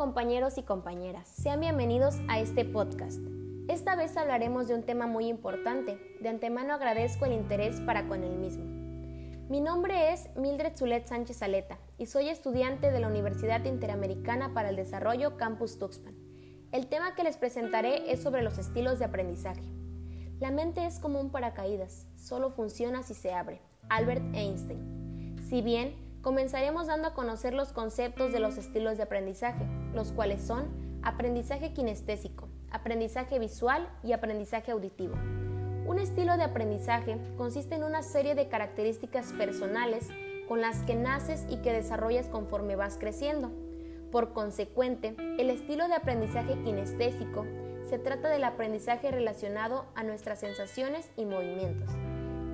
compañeros y compañeras, sean bienvenidos a este podcast. Esta vez hablaremos de un tema muy importante, de antemano agradezco el interés para con el mismo. Mi nombre es Mildred Zulet Sánchez Aleta y soy estudiante de la Universidad Interamericana para el Desarrollo Campus Tuxpan. El tema que les presentaré es sobre los estilos de aprendizaje. La mente es como un paracaídas, solo funciona si se abre. Albert Einstein. Si bien comenzaremos dando a conocer los conceptos de los estilos de aprendizaje, los cuales son aprendizaje kinestésico, aprendizaje visual y aprendizaje auditivo. Un estilo de aprendizaje consiste en una serie de características personales con las que naces y que desarrollas conforme vas creciendo. Por consecuente, el estilo de aprendizaje kinestésico se trata del aprendizaje relacionado a nuestras sensaciones y movimientos.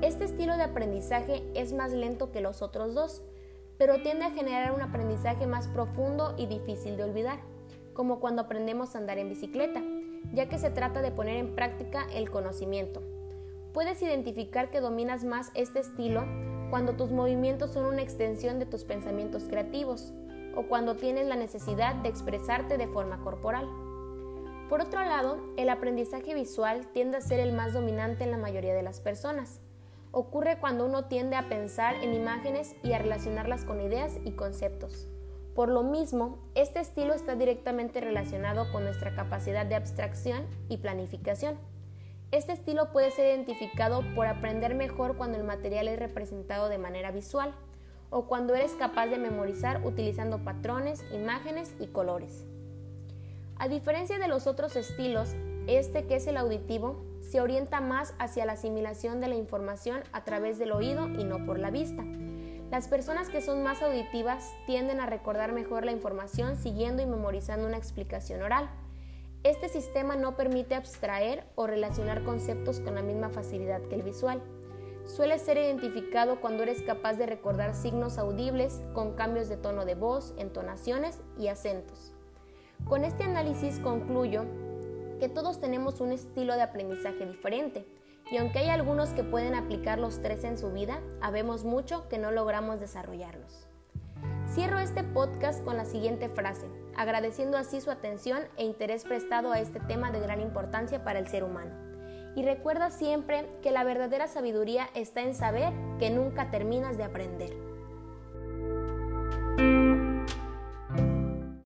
Este estilo de aprendizaje es más lento que los otros dos, pero tiende a generar un aprendizaje más profundo y difícil de olvidar, como cuando aprendemos a andar en bicicleta, ya que se trata de poner en práctica el conocimiento. Puedes identificar que dominas más este estilo cuando tus movimientos son una extensión de tus pensamientos creativos o cuando tienes la necesidad de expresarte de forma corporal. Por otro lado, el aprendizaje visual tiende a ser el más dominante en la mayoría de las personas. Ocurre cuando uno tiende a pensar en imágenes y a relacionarlas con ideas y conceptos. Por lo mismo, este estilo está directamente relacionado con nuestra capacidad de abstracción y planificación. Este estilo puede ser identificado por aprender mejor cuando el material es representado de manera visual o cuando eres capaz de memorizar utilizando patrones, imágenes y colores. A diferencia de los otros estilos, este que es el auditivo se orienta más hacia la asimilación de la información a través del oído y no por la vista. Las personas que son más auditivas tienden a recordar mejor la información siguiendo y memorizando una explicación oral. Este sistema no permite abstraer o relacionar conceptos con la misma facilidad que el visual. Suele ser identificado cuando eres capaz de recordar signos audibles con cambios de tono de voz, entonaciones y acentos. Con este análisis concluyo que todos tenemos un estilo de aprendizaje diferente y aunque hay algunos que pueden aplicar los tres en su vida, habemos mucho que no logramos desarrollarlos. Cierro este podcast con la siguiente frase, agradeciendo así su atención e interés prestado a este tema de gran importancia para el ser humano. Y recuerda siempre que la verdadera sabiduría está en saber que nunca terminas de aprender.